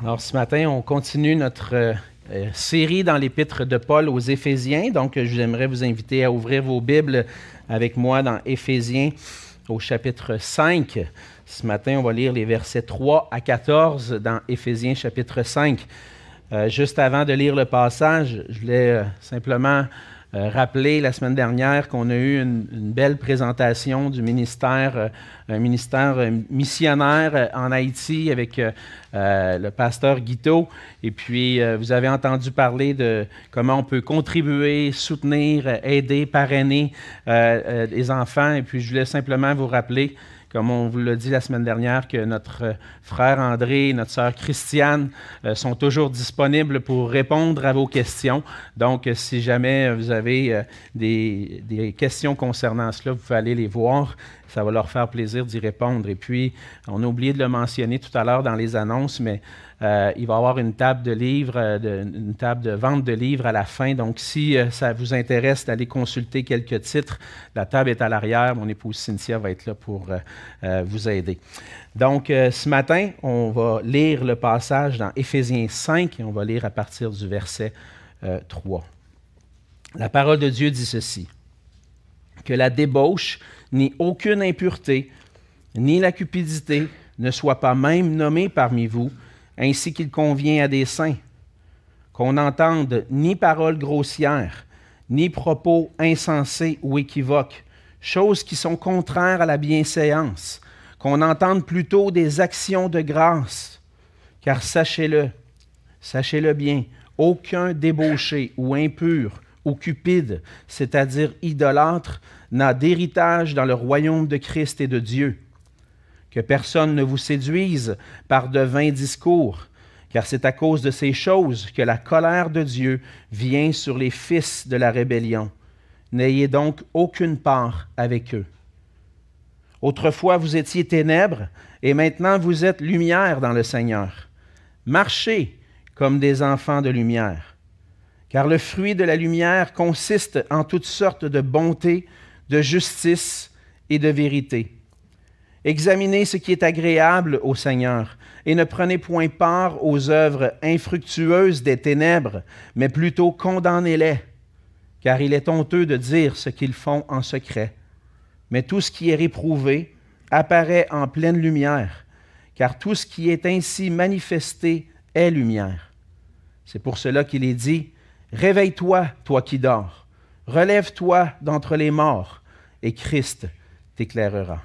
Alors ce matin, on continue notre euh, euh, série dans l'épître de Paul aux Éphésiens. Donc j'aimerais vous inviter à ouvrir vos Bibles avec moi dans Éphésiens au chapitre 5. Ce matin, on va lire les versets 3 à 14 dans Éphésiens chapitre 5. Euh, juste avant de lire le passage, je voulais simplement euh, rappeler la semaine dernière qu'on a eu une, belle présentation du ministère, euh, un ministère euh, missionnaire en Haïti avec le pasteur Guito. Et puis, vous avez entendu parler de comment on peut contribuer, soutenir, aider, parrainer les enfants. Et puis, je voulais simplement vous rappeler comme on vous l'a dit la semaine dernière, que notre euh, frère André et notre sœur Christiane euh, sont toujours disponibles pour répondre à vos questions. Donc, euh, si jamais vous avez des, questions concernant cela, vous pouvez aller les voir. Ça va leur faire plaisir d'y répondre. Et puis, on a oublié de le mentionner tout à l'heure dans les annonces, mais euh, il va y avoir une table de livres, euh, une table de vente de livres à la fin. Donc, si euh, ça vous intéresse d'aller consulter quelques titres, la table est à l'arrière. Mon épouse Cynthia va être là pour vous aider. Donc, ce matin, on va lire le passage dans Éphésiens 5 et on va lire à partir du verset 3. La parole de Dieu dit ceci Que la débauche, ni aucune impureté, ni la cupidité ne soient pas même nommées parmi vous ainsi qu'il convient à des saints, qu'on n'entende ni paroles grossières, ni propos insensés ou équivoques, choses qui sont contraires à la bienséance, qu'on entende plutôt des actions de grâce, car sachez-le, sachez-le bien, aucun débauché ou impur ou cupide, c'est-à-dire idolâtre, n'a d'héritage dans le royaume de Christ et de Dieu que personne ne vous séduise par de vains discours, car c'est à cause de ces choses que la colère de Dieu vient sur les fils de la rébellion. N'ayez donc aucune part avec eux. Autrefois vous étiez ténèbres, et maintenant vous êtes lumière dans le Seigneur. Marchez comme des enfants de lumière, car le fruit de la lumière consiste en toutes sortes de bonté, de justice et de vérité Examinez ce qui est agréable au Seigneur et ne prenez point part aux œuvres infructueuses des ténèbres, mais plutôt condamnez-les, car il est honteux de dire ce qu'ils font en secret. Mais tout ce qui est réprouvé apparaît en pleine lumière, car tout ce qui est ainsi manifesté est lumière. C'est pour cela qu'il est dit, Réveille-toi, toi qui dors, relève-toi d'entre les morts, et Christ t'éclairera.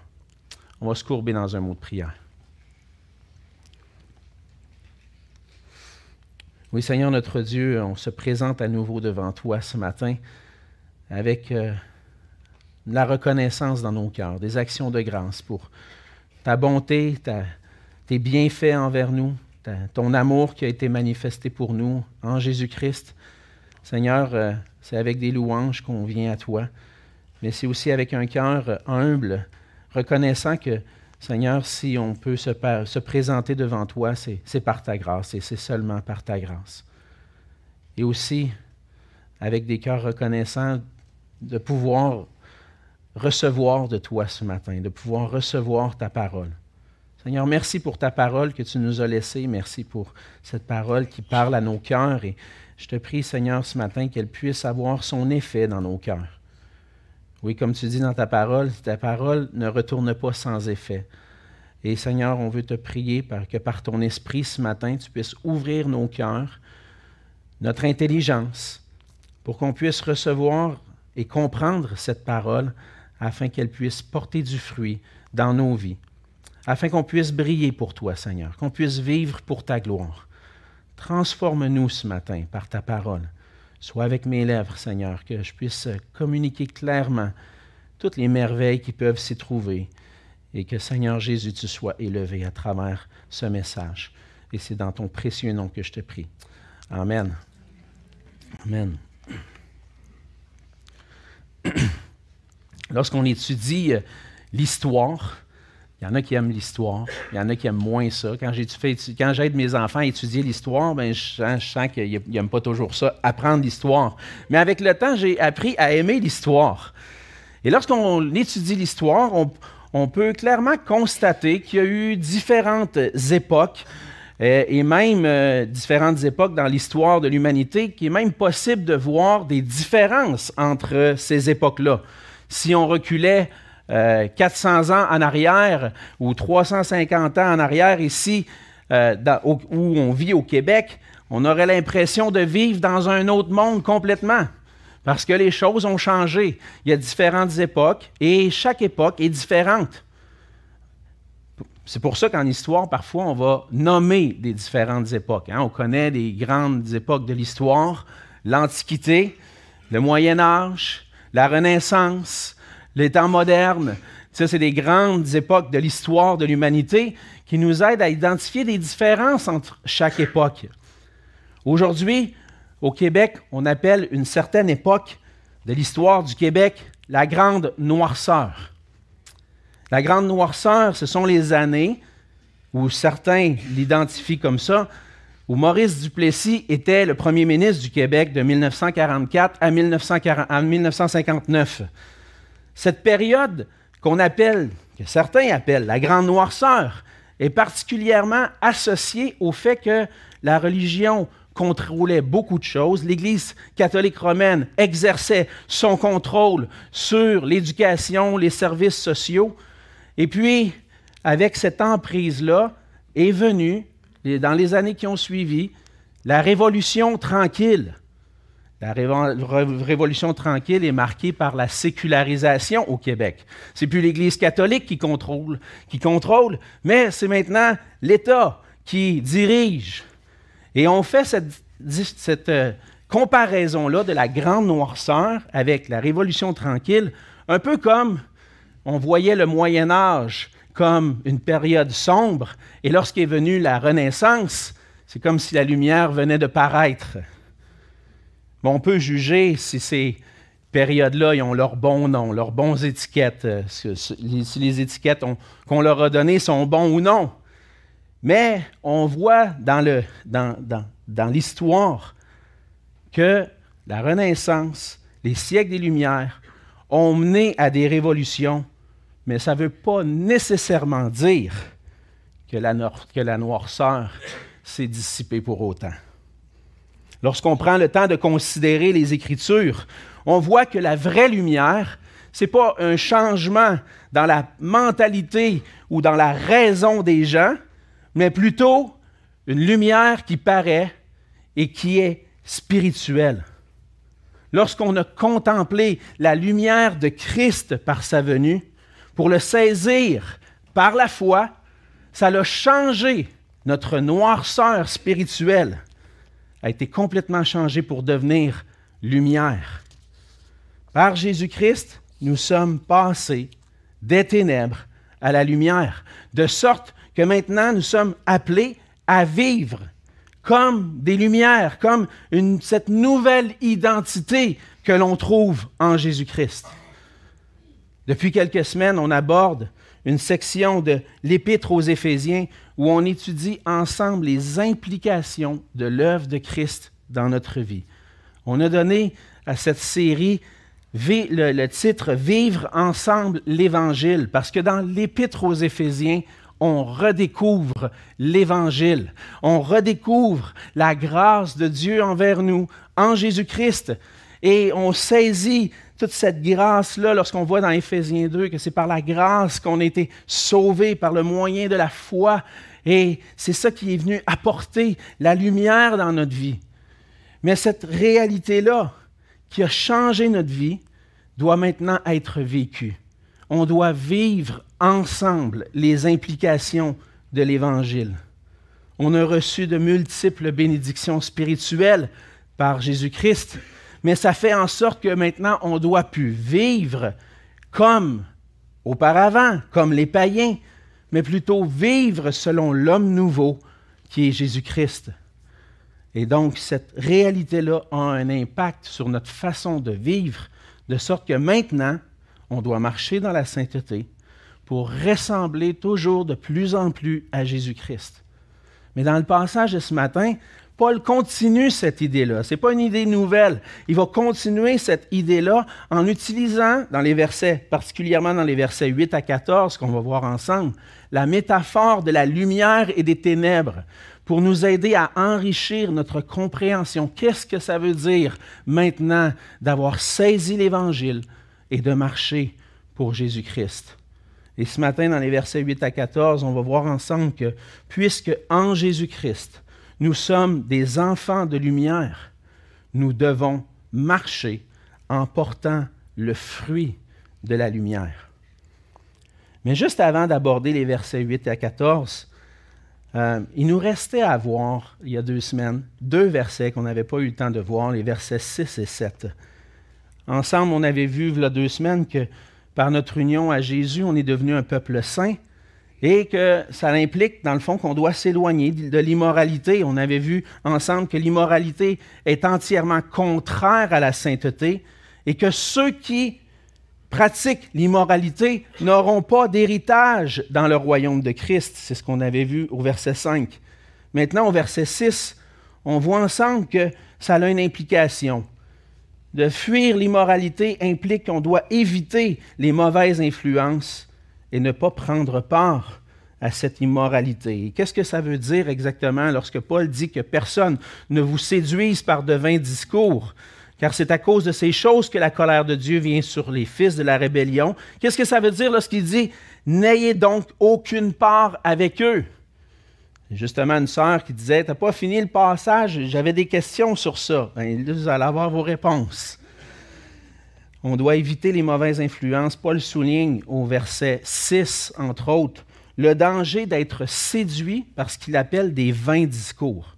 On va se courber dans un mot de prière. Oui, Seigneur notre Dieu, on se présente à nouveau devant toi ce matin avec euh, la reconnaissance dans nos cœurs, des actions de grâce pour ta bonté, tes bienfaits envers nous, ton amour qui a été manifesté pour nous en Jésus-Christ. Seigneur, euh, c'est avec des louanges qu'on vient à toi, mais c'est aussi avec un cœur humble reconnaissant que, Seigneur, si on peut se, se présenter devant toi, c'est par ta grâce et c'est seulement par ta grâce. Et aussi, avec des cœurs reconnaissants, de pouvoir recevoir de toi ce matin, de pouvoir recevoir ta parole. Seigneur, merci pour ta parole que tu nous as laissée. Merci pour cette parole qui parle à nos cœurs. Et je te prie, Seigneur, ce matin, qu'elle puisse avoir son effet dans nos cœurs. Oui, comme tu dis dans ta parole, ta parole ne retourne pas sans effet. Et Seigneur, on veut te prier que par ton esprit ce matin, tu puisses ouvrir nos cœurs, notre intelligence, pour qu'on puisse recevoir et comprendre cette parole afin qu'elle puisse porter du fruit dans nos vies, afin qu'on puisse briller pour toi, Seigneur, qu'on puisse vivre pour ta gloire. Transforme-nous ce matin par ta parole. Sois avec mes lèvres, Seigneur, que je puisse communiquer clairement toutes les merveilles qui peuvent s'y trouver et que, Seigneur Jésus, tu sois élevé à travers ce message. Et c'est dans ton précieux nom que je te prie. Amen. Amen. Lorsqu'on étudie l'histoire, il y en a qui aiment l'histoire, il y en a qui aiment moins ça. Quand, j'aide mes enfants à étudier l'histoire, ben, je sens, je sens qu'ils n'aiment pas toujours ça, apprendre l'histoire. Mais avec le temps, j'ai appris à aimer l'histoire. Et lorsqu'on étudie l'histoire, on, peut clairement constater qu'il y a eu différentes époques euh, et même euh, différentes époques dans l'histoire de l'humanité, qu'il est même possible de voir des différences entre ces époques-là. Si on reculait 400 ans en arrière ou 350 ans en arrière ici, où on vit au Québec, on aurait l'impression de vivre dans un autre monde complètement. Parce que les choses ont changé. Il y a différentes époques et chaque époque est différente. C'est pour ça qu'en histoire, parfois, on va nommer des différentes époques. Hein. On connaît des grandes époques de l'histoire, l'Antiquité, le Moyen Âge, la Renaissance, les temps modernes. Ça, c'est des grandes époques de l'histoire de l'humanité qui nous aident à identifier des différences entre chaque époque. Aujourd'hui, au Québec, on appelle une certaine époque de l'histoire du Québec la Grande Noirceur. La Grande Noirceur, ce sont les années où certains l'identifient comme ça, où Maurice Duplessis était le premier ministre du Québec de 1944 à, 1959. Cette période qu'on appelle, que certains appellent la Grande Noirceur, est particulièrement associée au fait que la religion contrôlait beaucoup de choses. L'Église catholique romaine exerçait son contrôle sur l'éducation, les services sociaux. Et puis, avec cette emprise-là, est venue, dans les années qui ont suivi, la Révolution tranquille. La Révolution tranquille est marquée par la sécularisation au Québec. C'est plus l'Église catholique qui contrôle, mais c'est maintenant l'État qui dirige et on fait cette, euh, comparaison-là de la grande noirceur avec la Révolution tranquille, un peu comme on voyait le Moyen Âge comme une période sombre, et lorsqu'est venue la Renaissance, c'est comme si la lumière venait de paraître. On peut juger si ces périodes-là ont leur bon nom, leurs bons étiquettes, euh, si les étiquettes qu'on leur a données sont bons ou non. Mais on voit dans, l'histoire que la Renaissance, les siècles des Lumières, ont mené à des révolutions, mais ça ne veut pas nécessairement dire que la noirceur s'est dissipée pour autant. Lorsqu'on prend le temps de considérer les Écritures, on voit que la vraie lumière, ce n'est pas un changement dans la mentalité ou dans la raison des gens, mais plutôt une lumière qui paraît et qui est spirituelle. Lorsqu'on a contemplé la lumière de Christ par sa venue, pour le saisir par la foi, ça a changé notre noirceur spirituelle, a été complètement changé pour devenir lumière. Par Jésus-Christ, nous sommes passés des ténèbres à la lumière, de sorte que maintenant nous sommes appelés à vivre comme des lumières, comme cette nouvelle identité que l'on trouve en Jésus-Christ. Depuis quelques semaines, on aborde une section de l'Épître aux Éphésiens où on étudie ensemble les implications de l'œuvre de Christ dans notre vie. On a donné à cette série le, titre Vivre ensemble l'Évangile, parce que dans l'Épître aux Éphésiens, on redécouvre l'Évangile, on redécouvre la grâce de Dieu envers nous en Jésus-Christ. Et on saisit toute cette grâce-là lorsqu'on voit dans Éphésiens 2 que c'est par la grâce qu'on a été sauvés, par le moyen de la foi. Et c'est ça qui est venu apporter la lumière dans notre vie. Mais cette réalité-là, qui a changé notre vie, doit maintenant être vécue on doit vivre ensemble les implications de l'Évangile. On a reçu de multiples bénédictions spirituelles par Jésus-Christ, mais ça fait en sorte que maintenant on doit plus vivre comme auparavant, comme les païens, mais plutôt vivre selon l'homme nouveau qui est Jésus-Christ. Et donc cette réalité-là a un impact sur notre façon de vivre, de sorte que maintenant, on doit marcher dans la sainteté pour ressembler toujours de plus en plus à Jésus-Christ. Mais dans le passage de ce matin, Paul continue cette idée-là. Ce n'est pas une idée nouvelle. Il va continuer cette idée-là en utilisant, dans les versets, particulièrement dans les versets 8 à 14, qu'on va voir ensemble, la métaphore de la lumière et des ténèbres pour nous aider à enrichir notre compréhension. Qu'est-ce que ça veut dire maintenant d'avoir saisi l'Évangile et de marcher pour Jésus-Christ? Et ce matin, dans les versets 8 à 14, on va voir ensemble que puisque en Jésus-Christ, nous sommes des enfants de lumière, nous devons marcher en portant le fruit de la lumière. Mais juste avant d'aborder les versets 8 à 14, euh, il nous restait à voir, il y a deux semaines, deux versets qu'on n'avait pas eu le temps de voir, les versets 6 et 7. Ensemble, on avait vu, il y a deux semaines, que par notre union à Jésus, on est devenu un peuple saint et que ça implique, dans le fond, qu'on doit s'éloigner de l'immoralité. On avait vu ensemble que l'immoralité est entièrement contraire à la sainteté et que ceux qui pratiquent l'immoralité n'auront pas d'héritage dans le royaume de Christ. C'est ce qu'on avait vu au verset 5. Maintenant, au verset 6, on voit ensemble que ça a une implication. De fuir l'immoralité implique qu'on doit éviter les mauvaises influences et ne pas prendre part à cette immoralité. Qu'est-ce que ça veut dire exactement lorsque Paul dit que personne ne vous séduise par de vains discours? Car c'est à cause de ces choses que la colère de Dieu vient sur les fils de la rébellion. Qu'est-ce que ça veut dire lorsqu'il dit N'ayez donc aucune part avec eux? Justement, une sœur qui disait T'as pas fini le passage, j'avais des questions sur ça. Bien, là, vous allez avoir vos réponses. On doit éviter les mauvaises influences. Paul souligne au verset 6, entre autres, le danger d'être séduit par ce qu'il appelle des vains discours.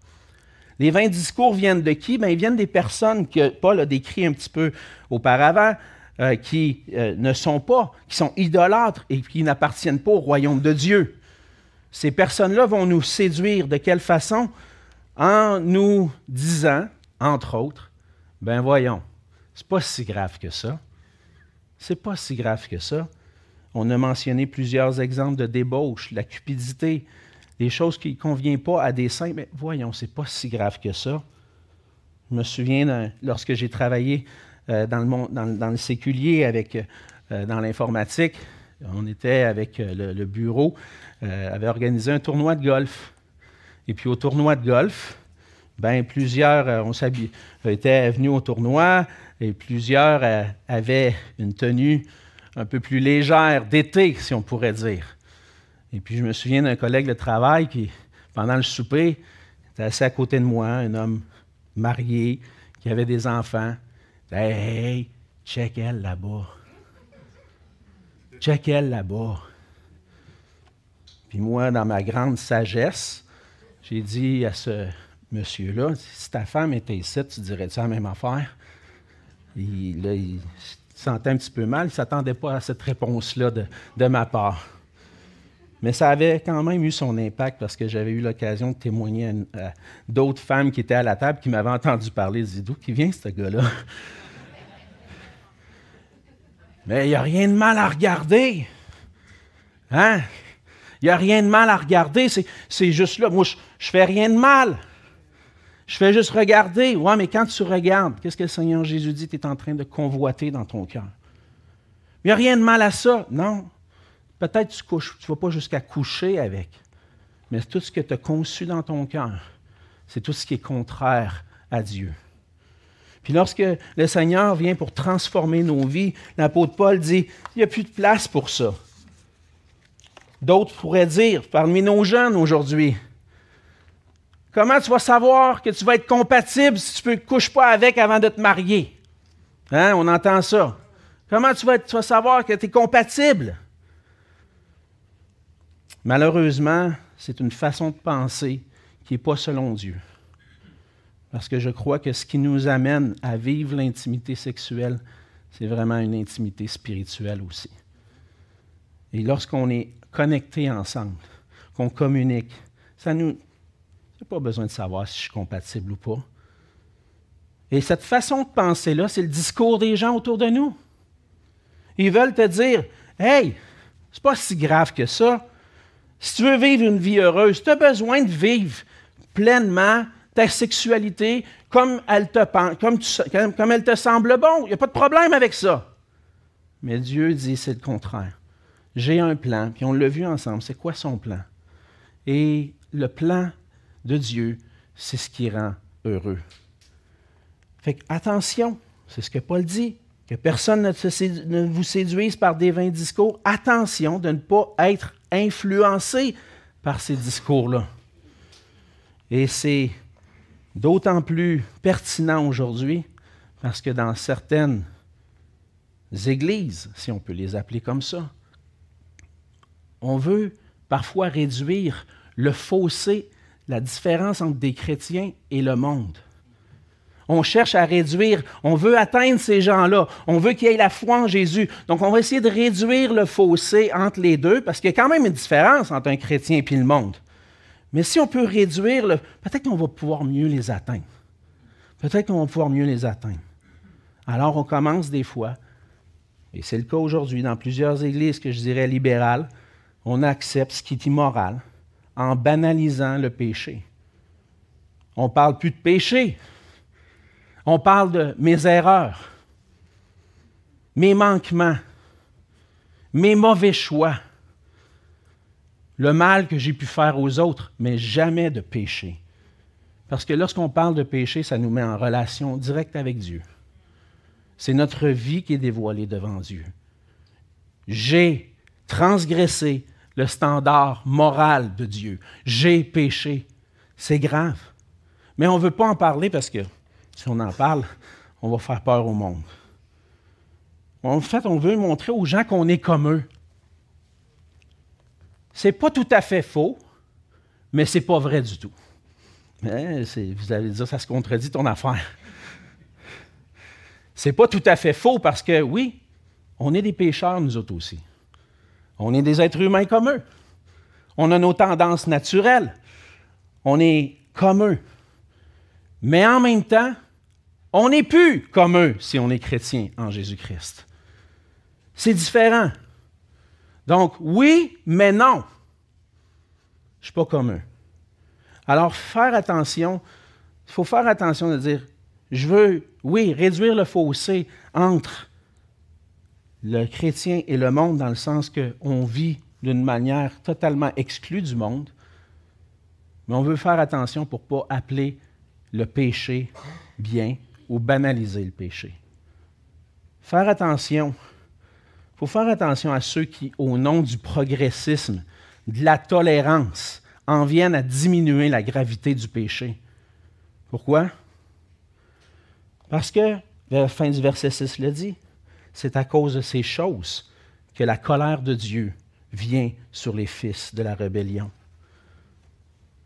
Les vains discours viennent de qui? Bien, ils viennent des personnes que Paul a décrit un petit peu auparavant, euh, qui euh, ne sont pas, qui sont idolâtres et qui n'appartiennent pas au royaume de Dieu. Ces personnes-là vont nous séduire de quelle façon? En nous disant, entre autres, ben voyons, c'est pas si grave que ça. C'est pas si grave que ça. On a mentionné plusieurs exemples de débauche, la cupidité, des choses qui ne conviennent pas à des saints, mais voyons, c'est pas si grave que ça. Je me souviens lorsque j'ai travaillé euh, dans, le dans, le séculier avec, euh, dans l'informatique, on était avec euh, le, bureau, avait organisé un tournoi de golf. Et puis au tournoi de golf, ben, plusieurs étaient venus au tournoi et plusieurs avaient une tenue un peu plus légère d'été, si on pourrait dire. Et puis, je me souviens d'un collègue de travail qui, pendant le souper, était assis à côté de moi, un homme marié, qui avait des enfants. Il disait, hey, check elle là-bas. Check elle là-bas. Puis moi, dans ma grande sagesse, j'ai dit à ce monsieur-là, si ta femme était ici, tu dirais-tu la même affaire? Il, là, sentait un petit peu mal, il ne s'attendait pas à cette réponse-là de ma part. Mais ça avait quand même eu son impact parce que j'avais eu l'occasion de témoigner à, d'autres femmes qui étaient à la table qui m'avaient entendu parler. Ils d'où qui vient ce gars-là? Mais il n'y a rien de mal à regarder. Hein? Il n'y a rien de mal à regarder. C'est, juste là. Moi, je ne fais rien de mal. Je fais juste regarder. Ouais, mais quand tu regardes, qu'est-ce que le Seigneur Jésus dit? Tu es en train de convoiter dans ton cœur? Il n'y a rien de mal à ça. Non. Peut-être que tu ne vas pas jusqu'à coucher avec, mais tout ce que tu as conçu dans ton cœur, c'est tout ce qui est contraire à Dieu. Puis lorsque le Seigneur vient pour transformer nos vies, l'apôtre Paul dit, il n'y a plus de place pour ça. D'autres pourraient dire, parmi nos jeunes aujourd'hui, comment tu vas savoir que tu vas être compatible si tu ne couches pas avec avant de te marier? Hein, on entend ça. Comment tu vas, tu vas savoir que tu es compatible? Malheureusement, c'est une façon de penser qui n'est pas selon Dieu. Parce que je crois que ce qui nous amène à vivre l'intimité sexuelle, c'est vraiment une intimité spirituelle aussi. Et lorsqu'on est connecté ensemble, qu'on communique, ça nous. N'a pas besoin de savoir si je suis compatible ou pas. Et cette façon de penser-là, c'est le discours des gens autour de nous. Ils veulent te dire Hey, c'est pas si grave que ça. Si tu veux vivre une vie heureuse, tu as besoin de vivre pleinement ta sexualité comme elle te, comme, comme elle te semble bon. Il n'y a pas de problème avec ça. Mais Dieu dit c'est le contraire. J'ai un plan, puis on l'a vu ensemble. C'est quoi son plan? Et le plan de Dieu, c'est ce qui rend heureux. Fait attention, c'est ce que Paul dit, que personne ne, vous séduise par des vains discours. Attention de ne pas être influencé par ces discours-là. Et c'est d'autant plus pertinent aujourd'hui parce que dans certaines églises, si on peut les appeler comme ça, on veut parfois réduire le fossé, la différence entre des chrétiens et le monde. On cherche à réduire, on veut atteindre ces gens-là, on veut qu'ils aient la foi en Jésus. Donc on va essayer de réduire le fossé entre les deux, parce qu'il y a quand même une différence entre un chrétien et le monde. Mais si on peut réduire, peut-être qu'on va pouvoir mieux les atteindre. Peut-être qu'on va pouvoir mieux les atteindre. Alors on commence des fois, et c'est le cas aujourd'hui dans plusieurs églises que je dirais libérales, on accepte ce qui est immoral en banalisant le péché. On ne parle plus de péché. On parle de mes erreurs, mes manquements, mes mauvais choix, le mal que j'ai pu faire aux autres, mais jamais de péché. Parce que lorsqu'on parle de péché, ça nous met en relation directe avec Dieu. C'est notre vie qui est dévoilée devant Dieu. J'ai transgressé le standard moral de Dieu. J'ai péché. C'est grave. Mais on ne veut pas en parler parce que si on en parle, on va faire peur au monde. En fait, on veut montrer aux gens qu'on est comme eux. C'est pas tout à fait faux, mais c'est pas vrai du tout. Vous allez dire, ça se contredit ton affaire. C'est pas tout à fait faux parce que oui, on est des pécheurs, nous autres aussi. On est des êtres humains comme eux. On a nos tendances naturelles. On est comme eux. Mais en même temps, on n'est plus comme eux si on est chrétien en Jésus-Christ. C'est différent. Donc, oui, mais non. Je ne suis pas comme eux. Alors, faire attention, il faut faire attention de dire, je veux, oui, réduire le fossé entre le chrétien et le monde dans le sens qu'on vit d'une manière totalement exclue du monde, mais on veut faire attention pour ne pas appeler le péché bien ou banaliser le péché. Faire attention, il faut faire attention à ceux qui, au nom du progressisme, de la tolérance, en viennent à diminuer la gravité du péché. Pourquoi? Parce que, la fin du verset 6 le dit, c'est à cause de ces choses que la colère de Dieu vient sur les fils de la rébellion.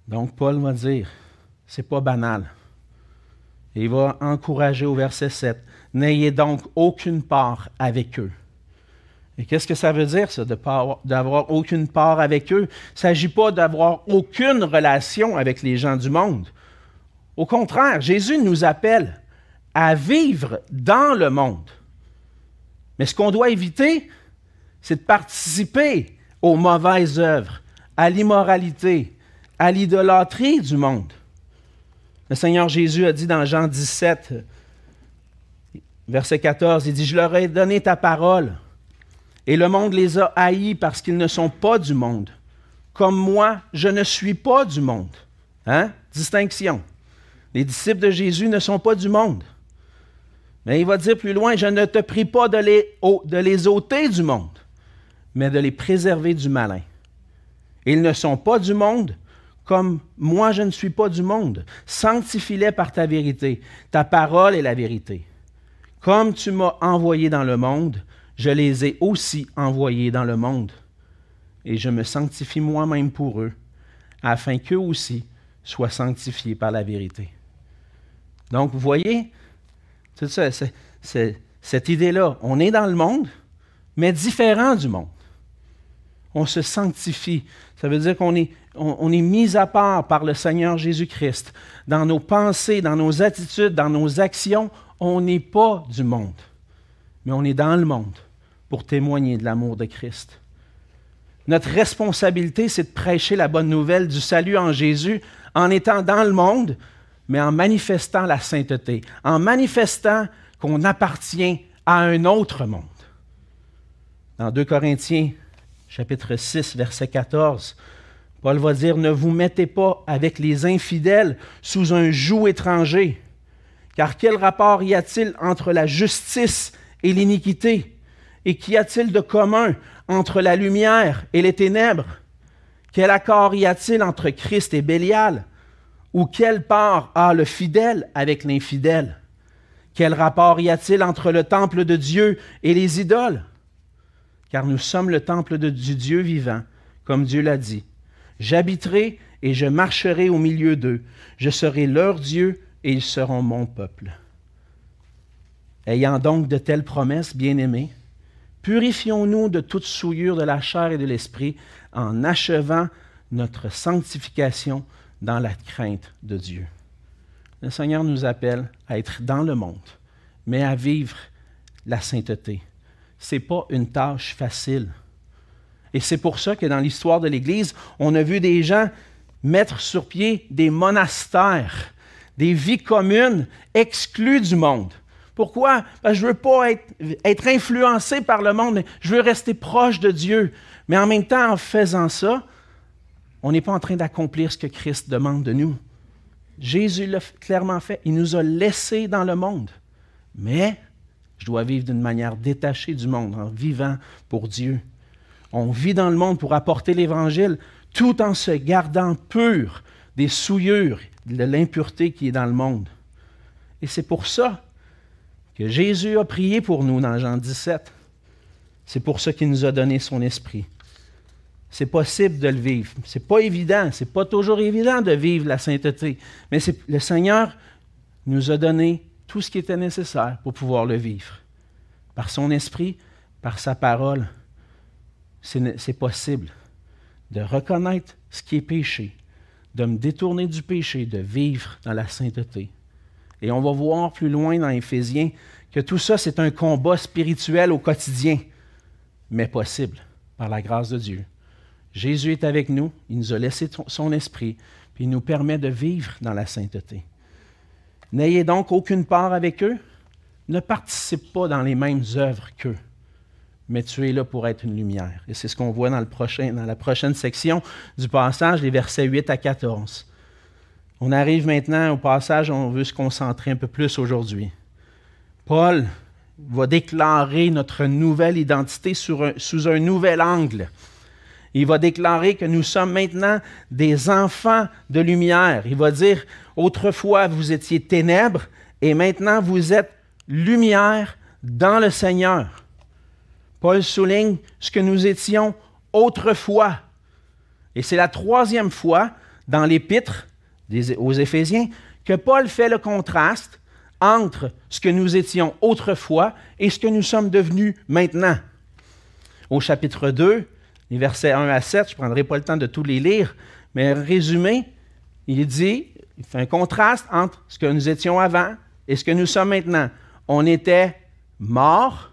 Donc Paul va dire, c'est pas banal. Il va encourager au verset 7, N'ayez donc aucune part avec eux. Et qu'est-ce que ça veut dire, ça, d'avoir aucune part avec eux? Il ne s'agit pas d'avoir aucune relation avec les gens du monde. Au contraire, Jésus nous appelle à vivre dans le monde. Mais ce qu'on doit éviter, c'est de participer aux mauvaises œuvres, à l'immoralité, à l'idolâtrie du monde. Le Seigneur Jésus a dit dans Jean 17, verset 14, il dit, je leur ai donné ta parole, et le monde les a haïs parce qu'ils ne sont pas du monde. Comme moi, je ne suis pas du monde. Hein? Distinction. Les disciples de Jésus ne sont pas du monde. Mais il va dire plus loin, je ne te prie pas de les, de les ôter du monde, mais de les préserver du malin. Ils ne sont pas du monde, comme moi je ne suis pas du monde. Sanctifie-les par ta vérité. Ta parole est la vérité. Comme tu m'as envoyé dans le monde, je les ai aussi envoyés dans le monde. Et je me sanctifie moi-même pour eux, afin qu'eux aussi soient sanctifiés par la vérité. Donc, vous voyez, c'est ça, cette idée-là. On est dans le monde, mais différent du monde. On se sanctifie. Ça veut dire qu'on est, on, est mis à part par le Seigneur Jésus-Christ. Dans nos pensées, dans nos attitudes, dans nos actions, on n'est pas du monde, mais on est dans le monde pour témoigner de l'amour de Christ. Notre responsabilité, c'est de prêcher la bonne nouvelle du salut en Jésus en étant dans le monde, mais en manifestant la sainteté, en manifestant qu'on appartient à un autre monde. Dans 2 Corinthiens, chapitre 6, verset 14, Paul va dire, ne vous mettez pas avec les infidèles sous un joug étranger, car quel rapport y a-t-il entre la justice et l'iniquité? Et qu'y a-t-il de commun entre la lumière et les ténèbres? Quel accord y a-t-il entre Christ et Bélial? Ou quelle part a le fidèle avec l'infidèle? Quel rapport y a-t-il entre le temple de Dieu et les idoles? Car nous sommes le temple du Dieu vivant, comme Dieu l'a dit. J'habiterai et je marcherai au milieu d'eux. Je serai leur Dieu et ils seront mon peuple. Ayant donc de telles promesses, bien-aimés, purifions-nous de toute souillure de la chair et de l'esprit en achevant notre sanctification dans la crainte de Dieu. Le Seigneur nous appelle à être dans le monde, mais à vivre la sainteté. Ce n'est pas une tâche facile. Et c'est pour ça que dans l'histoire de l'Église, on a vu des gens mettre sur pied des monastères des vies communes exclues du monde. Pourquoi? Parce que je ne veux pas être, être, influencé par le monde, mais je veux rester proche de Dieu. Mais en même temps, en faisant ça, on n'est pas en train d'accomplir ce que Christ demande de nous. Jésus l'a clairement fait. Il nous a laissés dans le monde. Mais je dois vivre d'une manière détachée du monde, en vivant pour Dieu. On vit dans le monde pour apporter l'Évangile tout en se gardant pur des souillures de l'impureté qui est dans le monde. Et c'est pour ça que Jésus a prié pour nous dans Jean 17. C'est pour ça qu'il nous a donné son esprit. C'est possible de le vivre. C'est pas évident, c'est pas toujours évident de vivre la sainteté, mais le Seigneur nous a donné tout ce qui était nécessaire pour pouvoir le vivre. Par son esprit, par sa parole, c'est possible de reconnaître ce qui est péché, de me détourner du péché, de vivre dans la sainteté. Et on va voir plus loin dans Éphésiens que tout ça, c'est un combat spirituel au quotidien, mais possible par la grâce de Dieu. Jésus est avec nous, il nous a laissé son esprit, puis il nous permet de vivre dans la sainteté. N'ayez donc aucune part avec eux, ne participe pas dans les mêmes œuvres qu'eux mais tu es là pour être une lumière. Et c'est ce qu'on voit dans, la prochaine section du passage, les versets 8 à 14. On arrive maintenant au passage on veut se concentrer un peu plus aujourd'hui. Paul va déclarer notre nouvelle identité sous un nouvel angle. Il va déclarer que nous sommes maintenant des enfants de lumière. Il va dire, autrefois vous étiez ténèbres et maintenant vous êtes lumière dans le Seigneur. Paul souligne ce que nous étions autrefois. Et c'est la troisième fois dans l'épître aux Éphésiens que Paul fait le contraste entre ce que nous étions autrefois et ce que nous sommes devenus maintenant. Au chapitre 2, les versets 1 à 7, je ne prendrai pas le temps de tous les lire, mais résumé, il dit, il fait un contraste entre ce que nous étions avant et ce que nous sommes maintenant. On était morts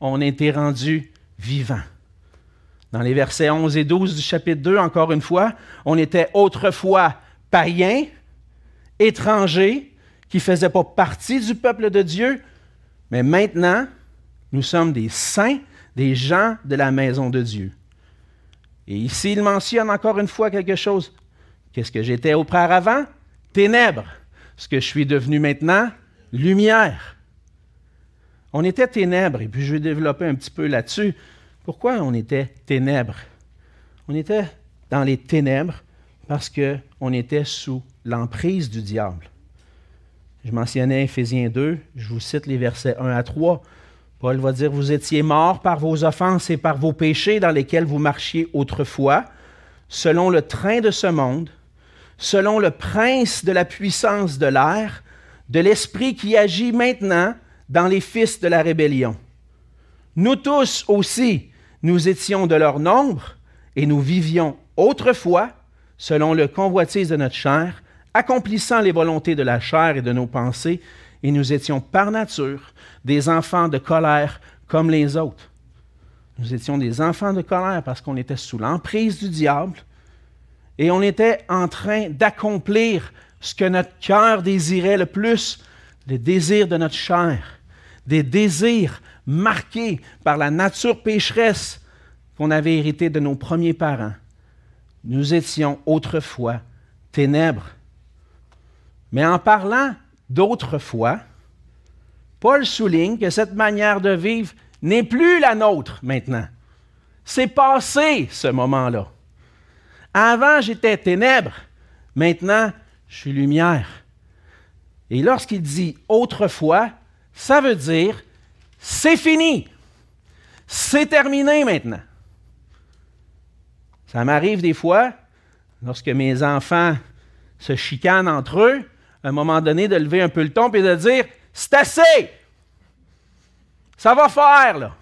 on été rendu vivant. Dans les versets 11 et 12 du chapitre 2, encore une fois, on était autrefois païens, étrangers, qui ne faisaient pas partie du peuple de Dieu, mais maintenant, nous sommes des saints, des gens de la maison de Dieu. Et ici, il mentionne encore une fois quelque chose. Qu'est-ce que j'étais auparavant? Ténèbres. Ce que je suis devenu maintenant? Lumière. On était ténèbres, et puis je vais développer un petit peu là-dessus. Pourquoi on était ténèbres? On était dans les ténèbres parce qu'on était sous l'emprise du diable. Je mentionnais Éphésiens 2, je vous cite les versets 1 à 3. Paul va dire, vous étiez morts par vos offenses et par vos péchés dans lesquels vous marchiez autrefois, selon le train de ce monde, selon le prince de la puissance de l'air, de l'esprit qui agit maintenant dans les fils de la rébellion. Nous tous aussi, nous étions de leur nombre et nous vivions autrefois selon le convoitise de notre chair, accomplissant les volontés de la chair et de nos pensées, et nous étions par nature des enfants de colère comme les autres. Nous étions des enfants de colère parce qu'on était sous l'emprise du diable et on était en train d'accomplir ce que notre cœur désirait le plus, les désirs de notre chair, des désirs marqués par la nature pécheresse qu'on avait héritée de nos premiers parents. Nous étions autrefois ténèbres. Mais en parlant d'autrefois, Paul souligne que cette manière de vivre n'est plus la nôtre maintenant. C'est passé ce moment-là. Avant, j'étais ténèbres. Maintenant, je suis lumière. Et lorsqu'il dit autrefois, ça veut dire c'est fini. C'est terminé maintenant. Ça m'arrive des fois, lorsque mes enfants se chicanent entre eux, à un moment donné, de lever un peu le ton et de dire C'est assez. Ça va faire, là.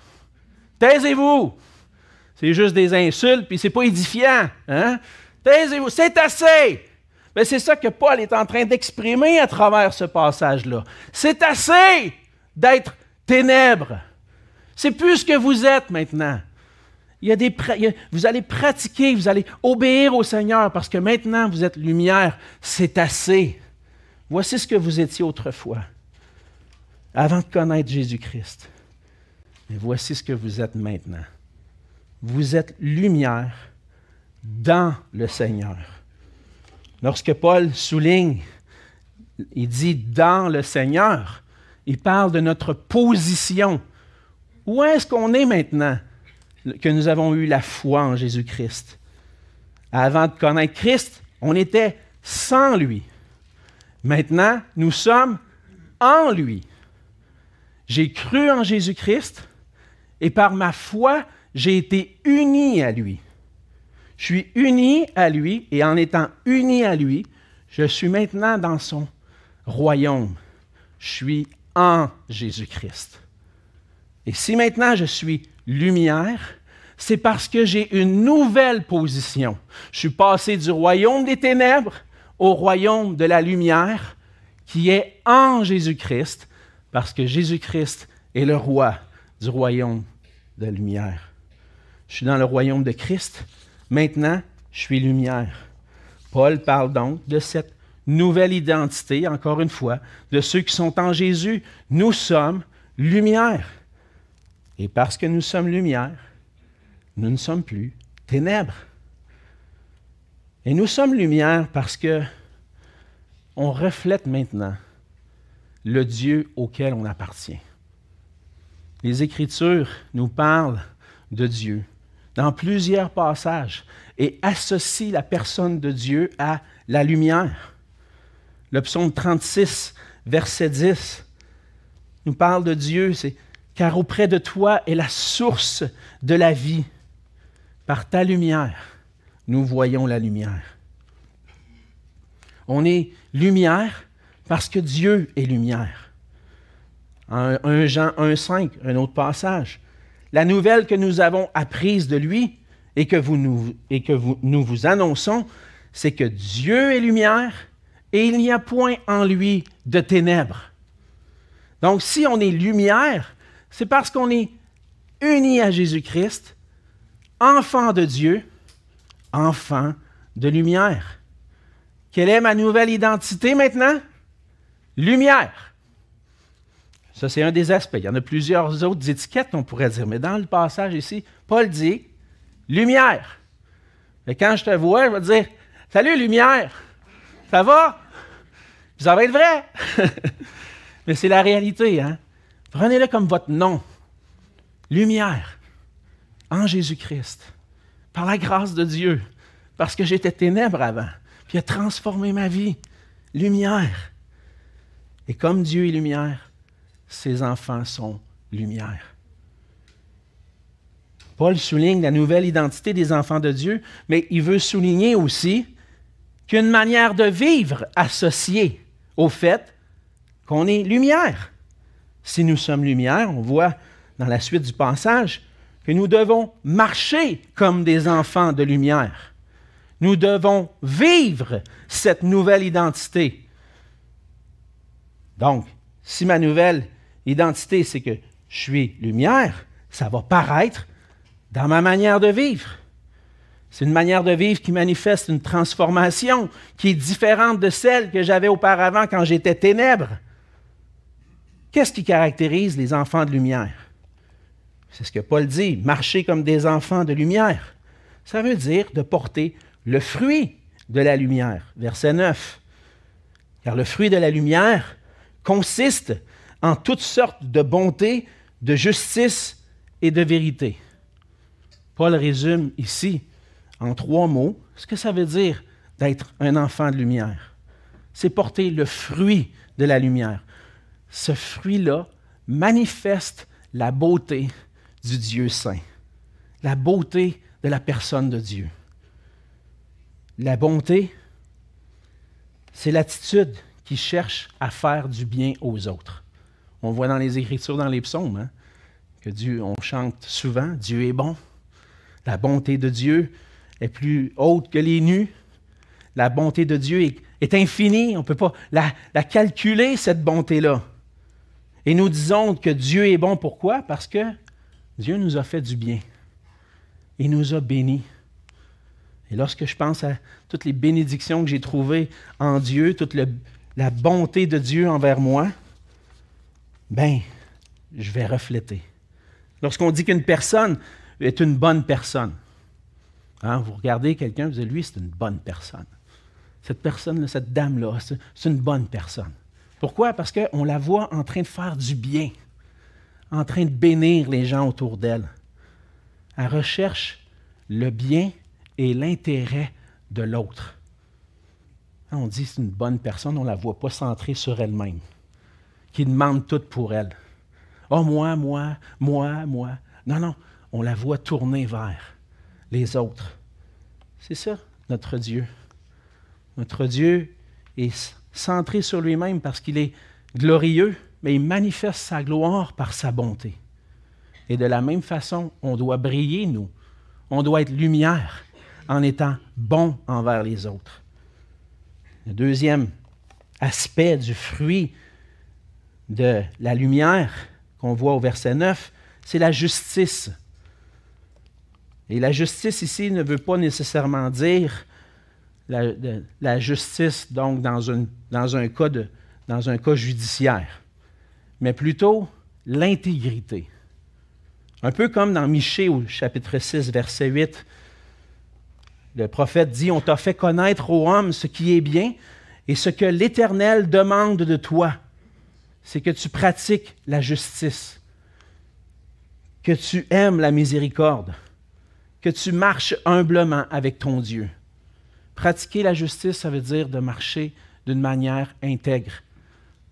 Taisez-vous. C'est juste des insultes, puis c'est pas édifiant. Hein? Taisez-vous. C'est assez. Mais c'est ça que Paul est en train d'exprimer à travers ce passage-là. C'est assez d'être ténèbres. C'est plus ce que vous êtes maintenant. Il y a des, vous allez pratiquer, vous allez obéir au Seigneur parce que maintenant vous êtes lumière. C'est assez. Voici ce que vous étiez autrefois, avant de connaître Jésus-Christ. Mais voici ce que vous êtes maintenant. Vous êtes lumière dans le Seigneur. Lorsque Paul souligne, il dit dans le Seigneur, il parle de notre position. Où est-ce qu'on est maintenant que nous avons eu la foi en Jésus-Christ? Avant de connaître Christ, on était sans lui. Maintenant, nous sommes en lui. J'ai cru en Jésus-Christ et par ma foi, j'ai été uni à lui. Je suis uni à lui et en étant uni à lui, je suis maintenant dans son royaume. Je suis en Jésus-Christ. Et si maintenant je suis lumière, c'est parce que j'ai une nouvelle position. Je suis passé du royaume des ténèbres au royaume de la lumière qui est en Jésus-Christ, parce que Jésus-Christ est le roi du royaume de la lumière. Je suis dans le royaume de Christ Maintenant, je suis lumière. Paul parle donc de cette nouvelle identité, encore une fois, de ceux qui sont en Jésus. Nous sommes lumière. Et parce que nous sommes lumière, nous ne sommes plus ténèbres. Et nous sommes lumière parce que on reflète maintenant le Dieu auquel on appartient. Les Écritures nous parlent de Dieu dans plusieurs passages et associe la personne de Dieu à la lumière. Le psaume 36, verset 10, nous parle de Dieu, c'est car auprès de toi est la source de la vie. Par ta lumière, nous voyons la lumière. On est lumière parce que Dieu est lumière. 1 Jean 1,5, un autre passage. La nouvelle que nous avons apprise de lui et que, vous nous, et que nous vous annonçons, c'est que Dieu est lumière et il n'y a point en lui de ténèbres. Donc si on est lumière, c'est parce qu'on est uni à Jésus-Christ, enfant de Dieu, enfant de lumière. Quelle est ma nouvelle identité maintenant? Lumière. Ça, c'est un des aspects. Il y en a plusieurs autres étiquettes, on pourrait dire. Mais dans le passage ici, Paul dit lumière. Et quand je te vois, je vais te dire Salut, lumière. Ça va? ça va être vrai. Mais c'est la réalité. Hein? Prenez-le comme votre nom. Lumière. En Jésus-Christ. Par la grâce de Dieu. Parce que j'étais ténèbres avant. Puis il a transformé ma vie. Lumière. Et comme Dieu est lumière, ses enfants sont lumière. Paul souligne la nouvelle identité des enfants de Dieu, mais il veut souligner aussi qu'une manière de vivre associée au fait qu'on est lumière. Si nous sommes lumière, on voit dans la suite du passage que nous devons marcher comme des enfants de lumière. Nous devons vivre cette nouvelle identité. Donc, si ma nouvelle identité, c'est que je suis lumière, ça va paraître dans ma manière de vivre. C'est une manière de vivre qui manifeste une transformation qui est différente de celle que j'avais auparavant quand j'étais ténèbres. Qu'est-ce qui caractérise les enfants de lumière? C'est ce que Paul dit, marcher comme des enfants de lumière. Ça veut dire de porter le fruit de la lumière. Verset 9. Car le fruit de la lumière consiste en toutes sortes de bonté, de justice et de vérité. Paul résume ici en trois mots ce que ça veut dire d'être un enfant de lumière. C'est porter le fruit de la lumière. Ce fruit-là manifeste la beauté du Dieu saint, la beauté de la personne de Dieu. La bonté, c'est l'attitude qui cherche à faire du bien aux autres. On voit dans les Écritures, dans les psaumes, hein, que Dieu, on chante souvent, Dieu est bon. La bonté de Dieu est plus haute que les nus. La bonté de Dieu est, infinie. On ne peut pas la, la calculer, cette bonté-là. Et nous disons que Dieu est bon. Pourquoi? Parce que Dieu nous a fait du bien. Il nous a bénis. Et lorsque je pense à toutes les bénédictions que j'ai trouvées en Dieu, toute la bonté de Dieu envers moi, ben, je vais refléter. Lorsqu'on dit qu'une personne est une bonne personne, hein, vous regardez quelqu'un, vous dites, lui, c'est une bonne personne. Cette personne cette dame-là, c'est une bonne personne. Pourquoi? Parce qu'on la voit en train de faire du bien, en train de bénir les gens autour d'elle. Elle recherche le bien et l'intérêt de l'autre. On dit c'est une bonne personne, on ne la voit pas centrée sur elle-même, qui demande tout pour elle. Oh, moi, moi, moi, moi. Non, non, on la voit tourner vers les autres. C'est ça, notre Dieu. Notre Dieu est centré sur lui-même parce qu'il est glorieux, mais il manifeste sa gloire par sa bonté. Et de la même façon, on doit briller, nous. On doit être lumière en étant bon envers les autres. Le deuxième aspect du fruit de la lumière qu'on voit au verset 9, c'est la justice. Et la justice ici ne veut pas nécessairement dire la, justice donc dans, un cas dans un cas judiciaire, mais plutôt l'intégrité. Un peu comme dans Michée au chapitre 6, verset 8, le prophète dit, on t'a fait connaître aux hommes ce qui est bien et ce que l'Éternel demande de toi, c'est que tu pratiques la justice, que tu aimes la miséricorde, que tu marches humblement avec ton Dieu. Pratiquer la justice, ça veut dire de marcher d'une manière intègre,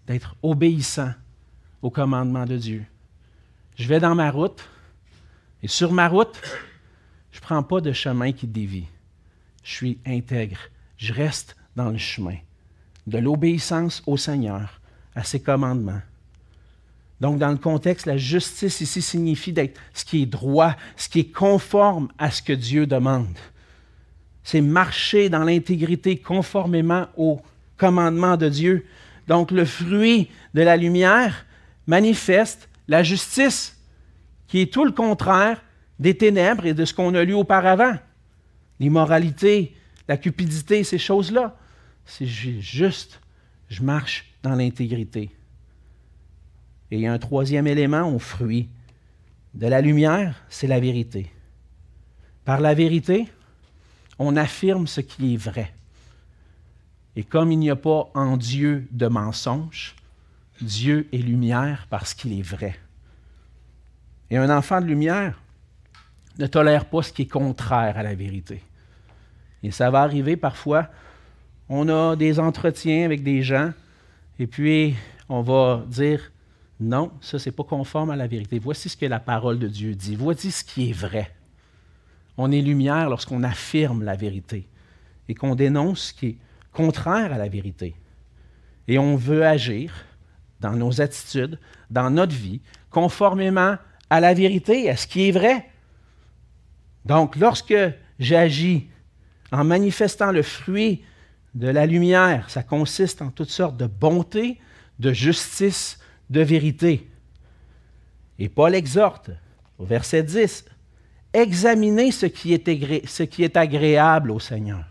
d'être obéissant au commandement de Dieu. Je vais dans ma route et sur ma route, je ne prends pas de chemin qui dévie je suis intègre. Je reste dans le chemin de l'obéissance au Seigneur, à ses commandements. Donc, dans le contexte, la justice ici signifie d'être ce qui est droit, ce qui est conforme à ce que Dieu demande. C'est marcher dans l'intégrité conformément au commandement de Dieu. Donc, le fruit de la lumière manifeste la justice, qui est tout le contraire des ténèbres et de ce qu'on a lu auparavant l'immoralité, la cupidité, ces choses-là. C'est juste, je marche dans l'intégrité. Et il y a un troisième élément au fruit de la lumière, c'est la vérité. Par la vérité, on affirme ce qui est vrai. Et comme il n'y a pas en Dieu de mensonge, Dieu est lumière parce qu'il est vrai. Et un enfant de lumière ne tolère pas ce qui est contraire à la vérité. Et ça va arriver parfois. On a des entretiens avec des gens et puis on va dire non, ça c'est pas conforme à la vérité. Voici ce que la parole de Dieu dit. Voici ce qui est vrai. On est lumière lorsqu'on affirme la vérité et qu'on dénonce ce qui est contraire à la vérité. Et on veut agir dans nos attitudes, dans notre vie, conformément à la vérité, à ce qui est vrai. Donc, lorsque j'agis en manifestant le fruit de la lumière, ça consiste en toutes sortes de bonté, de justice, de vérité. Et Paul exhorte au verset 10, examiner ce qui est, ce qui est agréable au Seigneur.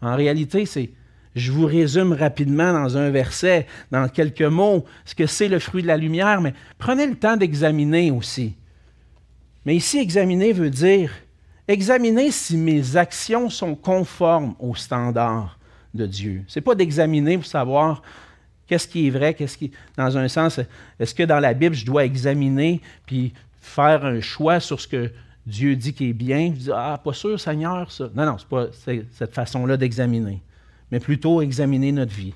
En réalité, c'est, je vous résume rapidement dans un verset, dans quelques mots, ce que c'est le fruit de la lumière, mais prenez le temps d'examiner aussi. Mais ici, examiner veut dire examiner si mes actions sont conformes aux standards de Dieu. Ce n'est pas d'examiner pour savoir qu'est-ce qui est vrai, qu'est-ce qui. Dans un sens, est-ce que dans la Bible, je dois examiner puis faire un choix sur ce que Dieu dit qui est bien? Je dis, ah, pas sûr, Seigneur, ça. Non, non, ce n'est pas cette façon-là d'examiner, mais plutôt examiner notre vie.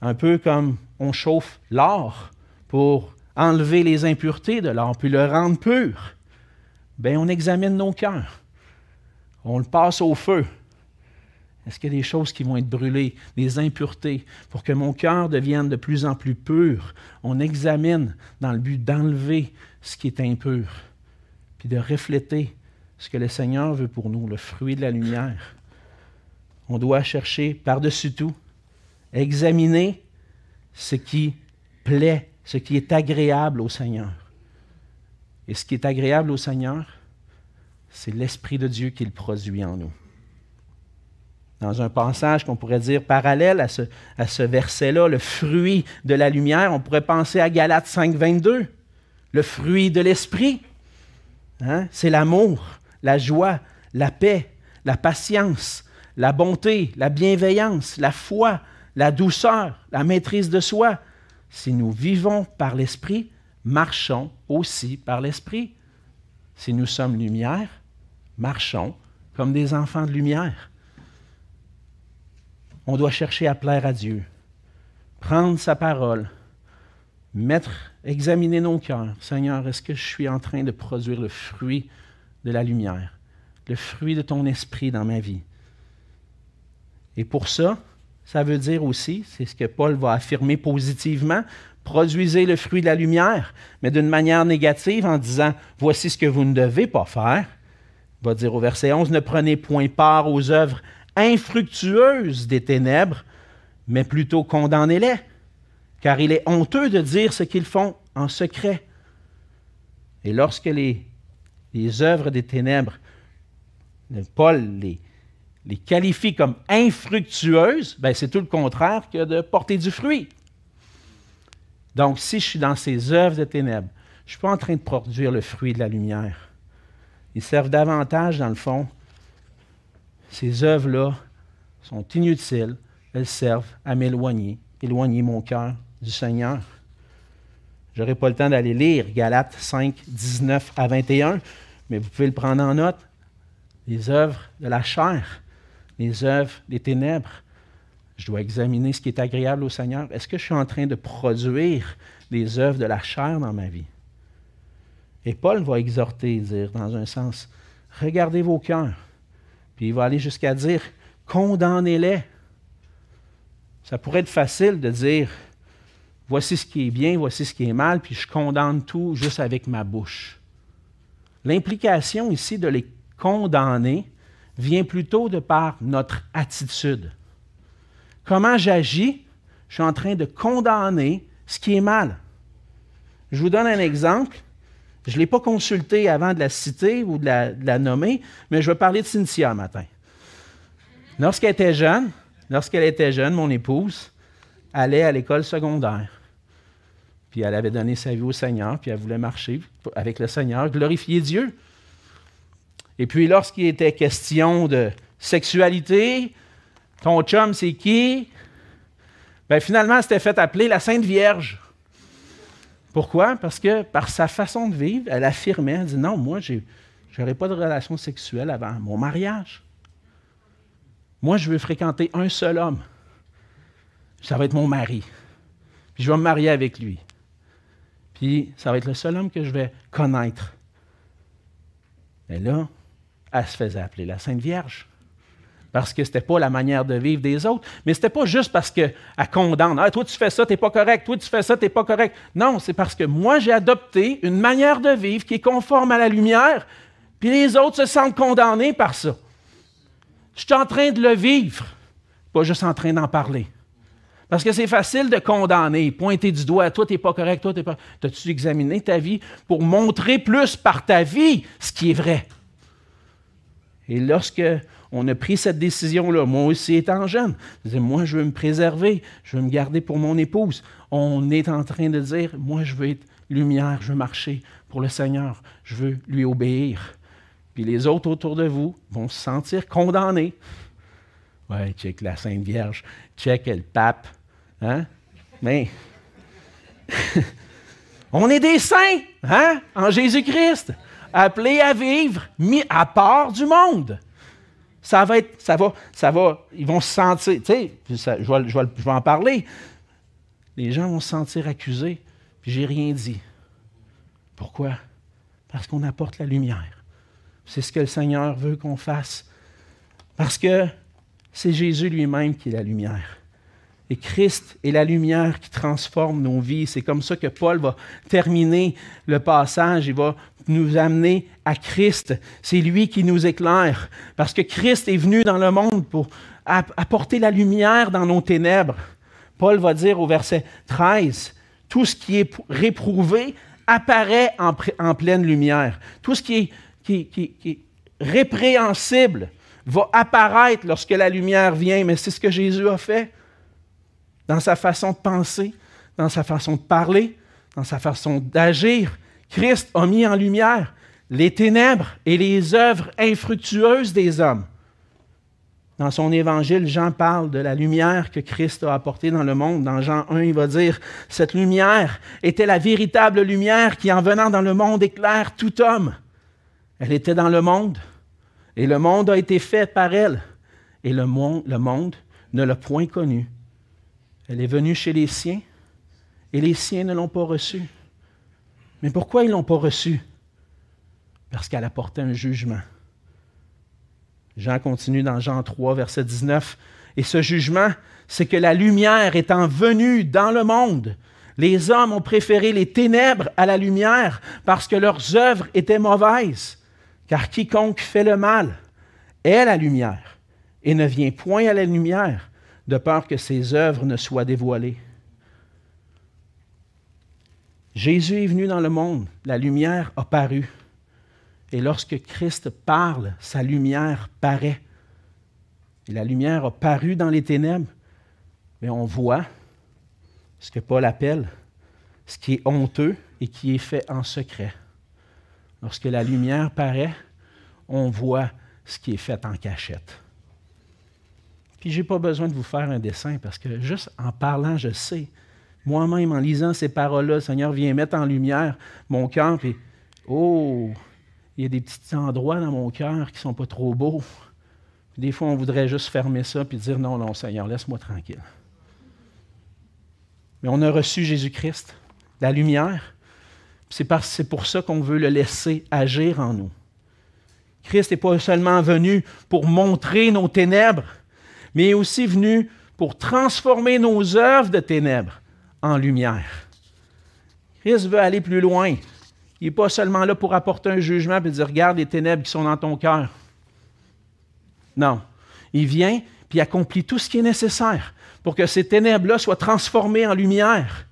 Un peu comme on chauffe l'or pour enlever les impuretés de l'or, puis le rendre pur. Bien, on examine nos cœurs. On le passe au feu. Est-ce qu'il y a des choses qui vont être brûlées, des impuretés, pour que mon cœur devienne de plus en plus pur? On examine dans le but d'enlever ce qui est impur, puis de refléter ce que le Seigneur veut pour nous, le fruit de la lumière. On doit chercher par-dessus tout, examiner ce qui plaît ce qui est agréable au Seigneur. Et ce qui est agréable au Seigneur, c'est l'Esprit de Dieu qui le produit en nous. Dans un passage qu'on pourrait dire parallèle à ce, à ce verset-là, le fruit de la lumière, on pourrait penser à Galates 5, 22. Le fruit de l'Esprit, hein? c'est l'amour, la joie, la paix, la patience, la bonté, la bienveillance, la foi, la douceur, la maîtrise de soi, si nous vivons par l'Esprit, marchons aussi par l'Esprit. Si nous sommes lumière, marchons comme des enfants de lumière. On doit chercher à plaire à Dieu, prendre sa parole, mettre, examiner nos cœurs. Seigneur, est-ce que je suis en train de produire le fruit de la lumière, le fruit de ton esprit dans ma vie? Et pour ça, ça veut dire aussi, c'est ce que Paul va affirmer positivement, produisez le fruit de la lumière, mais d'une manière négative en disant, voici ce que vous ne devez pas faire. Il va dire au verset 11, ne prenez point part aux œuvres infructueuses des ténèbres, mais plutôt condamnez-les, car il est honteux de dire ce qu'ils font en secret. Et lorsque les, les œuvres des ténèbres, Paul les, les qualifie comme infructueuses, ben c'est tout le contraire que de porter du fruit. Donc, si je suis dans ces œuvres de ténèbres, je ne suis pas en train de produire le fruit de la lumière. Ils servent davantage, dans le fond, ces œuvres-là sont inutiles, elles servent à m'éloigner, éloigner mon cœur du Seigneur. Je n'aurai pas le temps d'aller lire Galates 5, 19 à 21, mais vous pouvez le prendre en note. Les œuvres de la chair les œuvres des ténèbres. Je dois examiner ce qui est agréable au Seigneur. Est-ce que je suis en train de produire des œuvres de la chair dans ma vie? Et Paul va exhorter, dire dans un sens, regardez vos cœurs. Puis il va aller jusqu'à dire, condamnez-les. Ça pourrait être facile de dire, voici ce qui est bien, voici ce qui est mal, puis je condamne tout juste avec ma bouche. L'implication ici de les condamner, vient plutôt de par notre attitude. Comment j'agis? Je suis en train de condamner ce qui est mal. Je vous donne un exemple. Je ne l'ai pas consulté avant de la citer ou de la, nommer, mais je vais parler de Cynthia matin. Lorsqu'elle était jeune, lorsqu'elle était jeune, mon épouse allait à l'école secondaire. Puis elle avait donné sa vie au Seigneur, puis elle voulait marcher avec le Seigneur, glorifier Dieu. Et puis lorsqu'il était question de sexualité, ton chum, c'est qui? Ben, finalement, elle s'était fait appeler la Sainte Vierge. Pourquoi? Parce que par sa façon de vivre, elle affirmait, elle dit non, moi, je n'aurai pas de relation sexuelle avant mon mariage. Moi, je veux fréquenter un seul homme. Ça va être mon mari. Puis je vais me marier avec lui. Puis ça va être le seul homme que je vais connaître. Et là, elle se faisait appeler la Sainte Vierge. Parce que ce n'était pas la manière de vivre des autres. Mais ce n'était pas juste parce qu'elle condamne. Ah, toi, tu fais ça, tu n'es pas correct. Toi, tu fais ça, tu n'es pas correct. Non, c'est parce que moi, j'ai adopté une manière de vivre qui est conforme à la lumière, puis les autres se sentent condamnés par ça. Je suis en train de le vivre, pas juste en train d'en parler. Parce que c'est facile de condamner, pointer du doigt, toi, tu n'es pas correct, toi, tu n'es pas. T'as-tu examiné ta vie pour montrer plus par ta vie ce qui est vrai? Et lorsque on a pris cette décision-là, moi aussi étant jeune, je disais, moi, je veux me préserver, je veux me garder pour mon épouse. On est en train de dire, moi, je veux être lumière, je veux marcher pour le Seigneur, je veux lui obéir. Puis les autres autour de vous vont se sentir condamnés. Ouais, check la Sainte Vierge, check le pape. Hein? Mais on est des saints, hein? En Jésus-Christ, appelés à vivre, mis à part du monde. Ça va être, ça va, ça va, ils vont se sentir, tu sais, je, vais, je vais en parler. Les gens vont se sentir accusés, puis j'ai rien dit. Pourquoi? Parce qu'on apporte la lumière. C'est ce que le Seigneur veut qu'on fasse. Parce que c'est Jésus lui-même qui est la lumière. Et Christ est la lumière qui transforme nos vies. C'est comme ça que Paul va terminer le passage. Il va nous amener à Christ. C'est lui qui nous éclaire. Parce que Christ est venu dans le monde pour apporter la lumière dans nos ténèbres. Paul va dire au verset 13, tout ce qui est réprouvé apparaît en, pleine lumière. Tout ce qui est, qui est répréhensible va apparaître lorsque la lumière vient. Mais c'est ce que Jésus a fait dans sa façon de penser, dans sa façon de parler, dans sa façon d'agir. Christ a mis en lumière les ténèbres et les œuvres infructueuses des hommes. Dans son évangile, Jean parle de la lumière que Christ a apportée dans le monde. Dans Jean 1, il va dire, Cette lumière était la véritable lumière qui, en venant dans le monde, éclaire tout homme. Elle était dans le monde, et le monde a été fait par elle, et le monde, le monde ne l'a point connue. Elle est venue chez les siens et les siens ne l'ont pas reçue. Mais pourquoi ils ne l'ont pas reçue? Parce qu'elle apportait un jugement. Jean continue dans Jean 3, verset 19. Et ce jugement, c'est que la lumière étant venue dans le monde, les hommes ont préféré les ténèbres à la lumière parce que leurs œuvres étaient mauvaises. Car quiconque fait le mal est la lumière et ne vient point à la lumière de peur que ses œuvres ne soient dévoilées. Jésus est venu dans le monde, la lumière a paru. Et lorsque Christ parle, sa lumière paraît. Et la lumière a paru dans les ténèbres, mais on voit ce que Paul appelle ce qui est honteux et qui est fait en secret. Lorsque la lumière paraît, on voit ce qui est fait en cachette. Puis je n'ai pas besoin de vous faire un dessin parce que juste en parlant, je sais. Moi-même, en lisant ces paroles-là, le Seigneur vient mettre en lumière mon cœur. Puis, oh, il y a des petits endroits dans mon cœur qui sont pas trop beaux. des fois, on voudrait juste fermer ça puis dire non, non, Seigneur, laisse-moi tranquille. Mais on a reçu Jésus-Christ, la lumière. C'est pour ça qu'on veut le laisser agir en nous. Christ n'est pas seulement venu pour montrer nos ténèbres, mais est aussi venu pour transformer nos œuvres de ténèbres en lumière. Christ veut aller plus loin. Il n'est pas seulement là pour apporter un jugement et dire Regarde les ténèbres qui sont dans ton cœur. Non. Il vient puis accomplit tout ce qui est nécessaire pour que ces ténèbres-là soient transformées en lumière.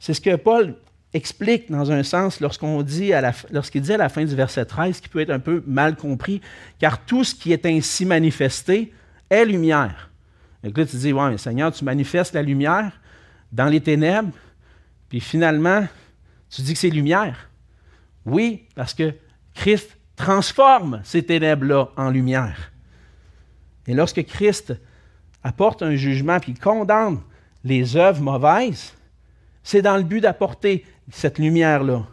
C'est ce que Paul explique dans un sens lorsqu'on dit lorsqu'il dit à la fin du verset 13, qui peut être un peu mal compris, car tout ce qui est ainsi manifesté est lumière. Et là, tu dis, ouais, mais Seigneur, tu manifestes la lumière dans les ténèbres, puis finalement, tu dis que c'est lumière. Oui, parce que Christ transforme ces ténèbres-là en lumière. Et lorsque Christ apporte un jugement puis condamne les œuvres mauvaises, c'est dans le but d'apporter cette lumière-là,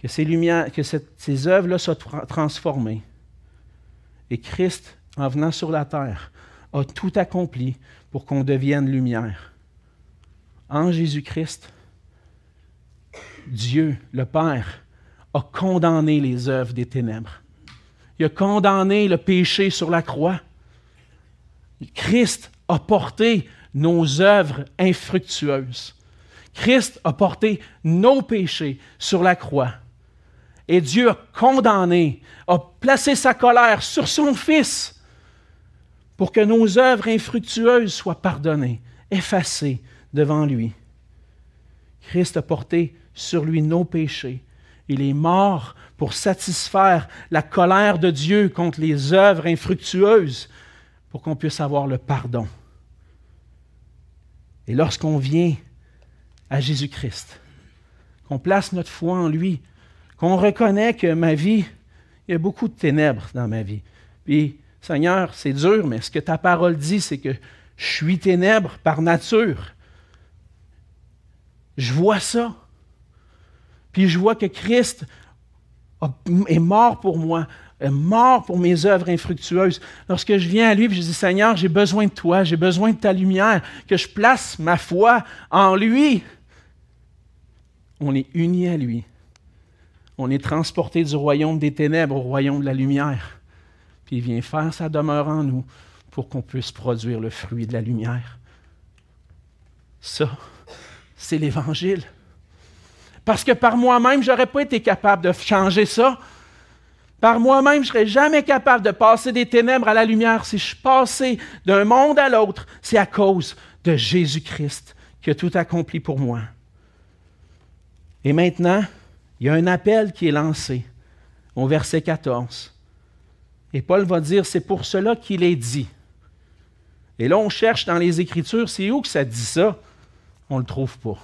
que ces, lumières, que ces œuvres-là soient transformées. Et Christ en venant sur la terre, a tout accompli pour qu'on devienne lumière. En Jésus-Christ, Dieu, le Père, a condamné les œuvres des ténèbres. Il a condamné le péché sur la croix. Christ a porté nos œuvres infructueuses. Christ a porté nos péchés sur la croix. Et Dieu a condamné, a placé sa colère sur son Fils pour que nos œuvres infructueuses soient pardonnées, effacées devant lui. Christ a porté sur lui nos péchés. Il est mort pour satisfaire la colère de Dieu contre les œuvres infructueuses, pour qu'on puisse avoir le pardon. Et lorsqu'on vient à Jésus-Christ, qu'on place notre foi en lui, qu'on reconnaît que ma vie, il y a beaucoup de ténèbres dans ma vie. Puis, Seigneur, c'est dur, mais ce que ta parole dit, c'est que je suis ténèbre par nature. Je vois ça. Puis je vois que Christ est mort pour moi, est mort pour mes œuvres infructueuses. Lorsque je viens à lui, je dis, Seigneur, j'ai besoin de toi, j'ai besoin de ta lumière, que je place ma foi en lui. On est unis à lui. On est transporté du royaume des ténèbres au royaume de la lumière. Puis il vient faire sa demeure en nous pour qu'on puisse produire le fruit de la lumière. Ça, c'est l'Évangile. Parce que par moi-même, je n'aurais pas été capable de changer ça. Par moi-même, je ne serais jamais capable de passer des ténèbres à la lumière. Si je suis passé d'un monde à l'autre, c'est à cause de Jésus-Christ qui a tout accompli pour moi. Et maintenant, il y a un appel qui est lancé au verset 14. Et Paul va dire, c'est pour cela qu'il est dit. Et là, on cherche dans les Écritures, c'est où que ça dit ça? On ne le trouve pas.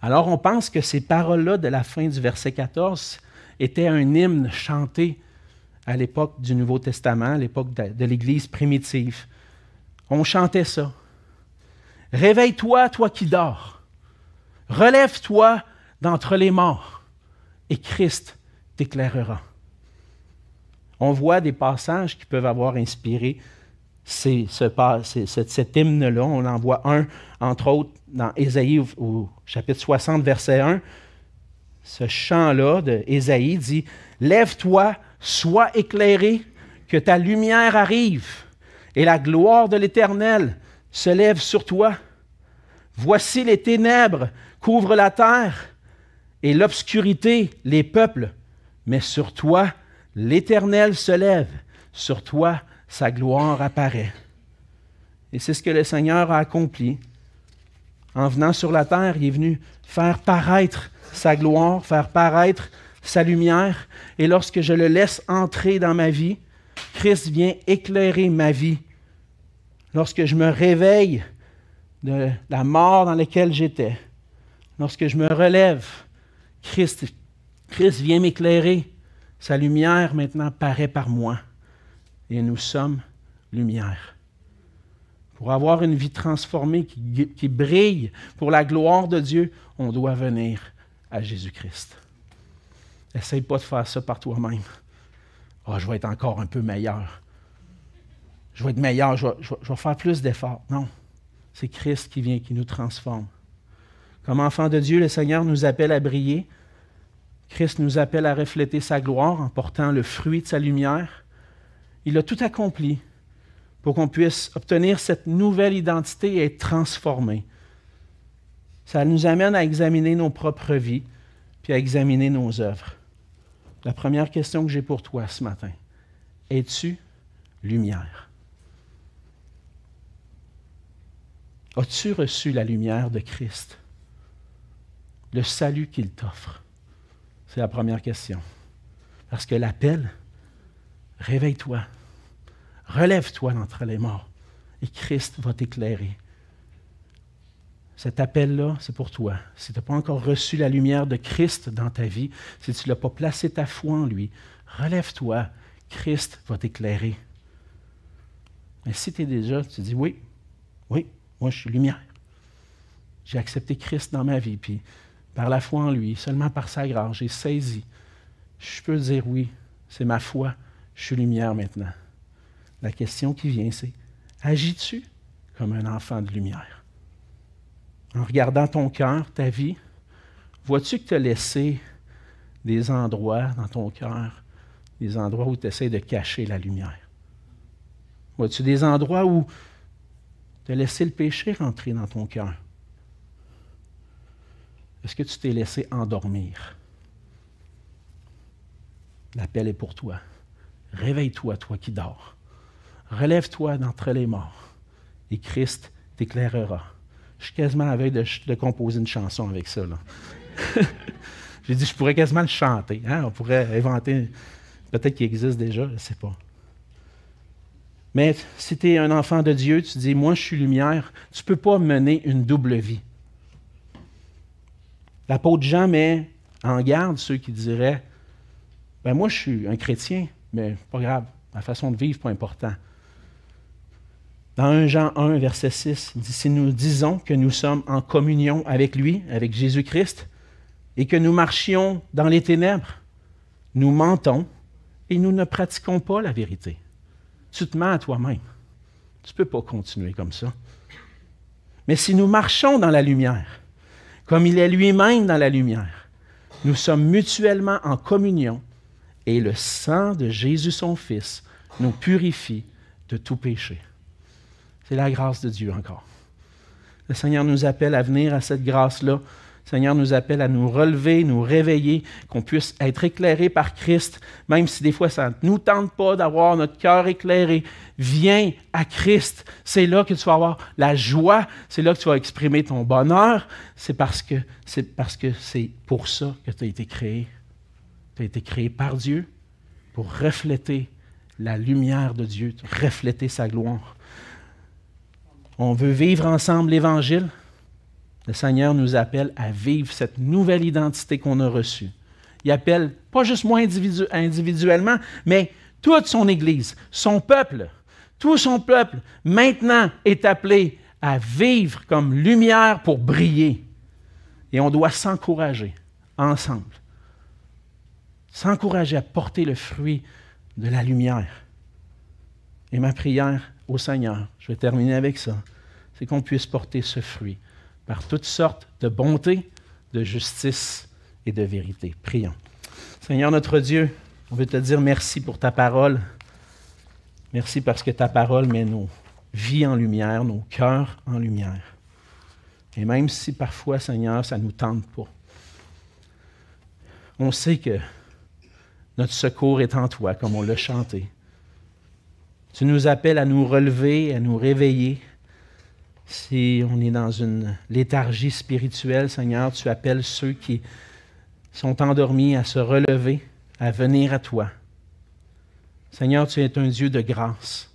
Alors on pense que ces paroles-là de la fin du verset 14 étaient un hymne chanté à l'époque du Nouveau Testament, à l'époque de, l'Église primitive. On chantait ça. Réveille-toi, toi qui dors. Relève-toi d'entre les morts, et Christ t'éclairera. On voit des passages qui peuvent avoir inspiré c'est cet hymne-là. On en voit un, entre autres, dans Ésaïe au, chapitre 60, verset 1. Ce chant-là de Ésaïe dit Lève-toi, sois éclairé, que ta lumière arrive, et la gloire de l'Éternel se lève sur toi. Voici les ténèbres couvrent la terre, et l'obscurité les peuples. Mais sur toi, l'Éternel se lève, sur toi, sa gloire apparaît. Et c'est ce que le Seigneur a accompli. En venant sur la terre, il est venu faire paraître sa gloire, faire paraître sa lumière. Et lorsque je le laisse entrer dans ma vie, Christ vient éclairer ma vie. Lorsque je me réveille de la mort dans laquelle j'étais, lorsque je me relève, Christ, Christ vient m'éclairer. Sa lumière maintenant paraît par moi et nous sommes lumière. Pour avoir une vie transformée qui, brille pour la gloire de Dieu, on doit venir à Jésus-Christ. Essaye pas de faire ça par toi-même. oh, je vais être encore un peu meilleur. Je vais être meilleur, je vais, je vais faire plus d'efforts. Non, c'est Christ qui vient, qui nous transforme. Comme enfants de Dieu, le Seigneur nous appelle à briller. Christ nous appelle à refléter sa gloire en portant le fruit de sa lumière. Il a tout accompli pour qu'on puisse obtenir cette nouvelle identité et être transformé. Ça nous amène à examiner nos propres vies, puis à examiner nos œuvres. La première question que j'ai pour toi ce matin, es-tu lumière? As-tu reçu la lumière de Christ? Le salut qu'il t'offre? C'est la première question. Parce que l'appel, réveille-toi, relève-toi d'entre les morts, et Christ va t'éclairer. Cet appel-là, c'est pour toi. Si tu n'as pas encore reçu la lumière de Christ dans ta vie, si tu n'as pas placé ta foi en lui, relève-toi, Christ va t'éclairer. Mais si tu es déjà, tu dis oui, oui, moi je suis lumière. J'ai accepté Christ dans ma vie, puis par la foi en lui, seulement par sa grâce, j'ai saisi. Je peux dire oui, c'est ma foi je suis lumière maintenant. La question qui vient, c'est agis-tu comme un enfant de lumière? En regardant ton cœur, ta vie, vois-tu que tu as laissé des endroits dans ton cœur, des endroits où tu essaies de cacher la lumière? Vois-tu des endroits où tu as laissé le péché rentrer dans ton cœur? Est-ce que tu t'es laissé endormir? L'appel est pour toi. Réveille-toi, toi qui dors. relève-toi d'entre les morts et Christ t'éclairera. Je suis quasiment à de, composer une chanson avec ça. J'ai dit, je pourrais quasiment le chanter. Hein? On pourrait inventer, peut-être qu'il existe déjà, je ne sais pas. Mais si tu es un enfant de Dieu, tu dis, moi je suis lumière, tu ne peux pas mener une double vie. L'apôtre Jean met en garde ceux qui diraient, ben moi je suis un chrétien, mais pas grave, ma façon de vivre, pas important. Dans 1 Jean 1, verset 6, il dit, si nous disons que nous sommes en communion avec lui, avec Jésus-Christ, et que nous marchions dans les ténèbres, nous mentons et nous ne pratiquons pas la vérité. Tu te mens à toi-même. Tu ne peux pas continuer comme ça. Mais si nous marchons dans la lumière, comme il est lui-même dans la lumière, nous sommes mutuellement en communion et le sang de Jésus son Fils nous purifie de tout péché. C'est la grâce de Dieu encore. Le Seigneur nous appelle à venir à cette grâce-là Seigneur nous appelle à nous relever, nous réveiller, qu'on puisse être éclairé par Christ, même si des fois ça ne nous tente pas d'avoir notre cœur éclairé. Viens à Christ. C'est là que tu vas avoir la joie, c'est là que tu vas exprimer ton bonheur. C'est parce que c'est parce que c'est pour ça que tu as été créé. Tu as été créé par Dieu pour refléter la lumière de Dieu, refléter sa gloire. On veut vivre ensemble l'Évangile. Le Seigneur nous appelle à vivre cette nouvelle identité qu'on a reçue. Il appelle pas juste moi individuellement, mais toute son Église, son peuple, tout son peuple, maintenant est appelé à vivre comme lumière pour briller. Et on doit s'encourager ensemble. S'encourager à porter le fruit de la lumière. Et ma prière au Seigneur, je vais terminer avec ça, c'est qu'on puisse porter ce fruit par toutes sortes de bonté, de justice et de vérité. Prions. Seigneur notre Dieu, on veut te dire merci pour ta parole. Merci parce que ta parole met nos vies en lumière, nos cœurs en lumière. Et même si parfois, Seigneur, ça ne nous tente pas, on sait que notre secours est en toi, comme on l'a chanté. Tu nous appelles à nous relever, à nous réveiller, si on est dans une léthargie spirituelle, Seigneur, tu appelles ceux qui sont endormis à se relever, à venir à toi. Seigneur, tu es un Dieu de grâce,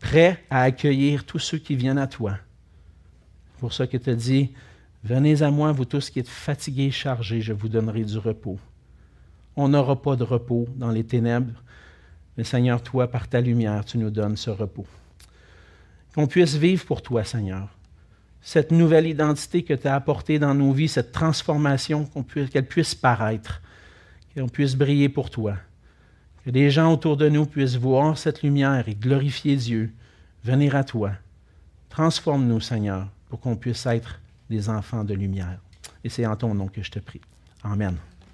prêt à accueillir tous ceux qui viennent à toi. C'est pour ça que tu dit, venez à moi, vous tous qui êtes fatigués et chargés, je vous donnerai du repos. On n'aura pas de repos dans les ténèbres, mais Seigneur, toi, par ta lumière, tu nous donnes ce repos qu'on puisse vivre pour toi, Seigneur. Cette nouvelle identité que tu as apportée dans nos vies, cette transformation, qu'elle puisse paraître, qu'on puisse briller pour toi. Que les gens autour de nous puissent voir cette lumière et glorifier Dieu, venir à toi. Transforme-nous, Seigneur, pour qu'on puisse être des enfants de lumière. Et c'est en ton nom que je te prie. Amen.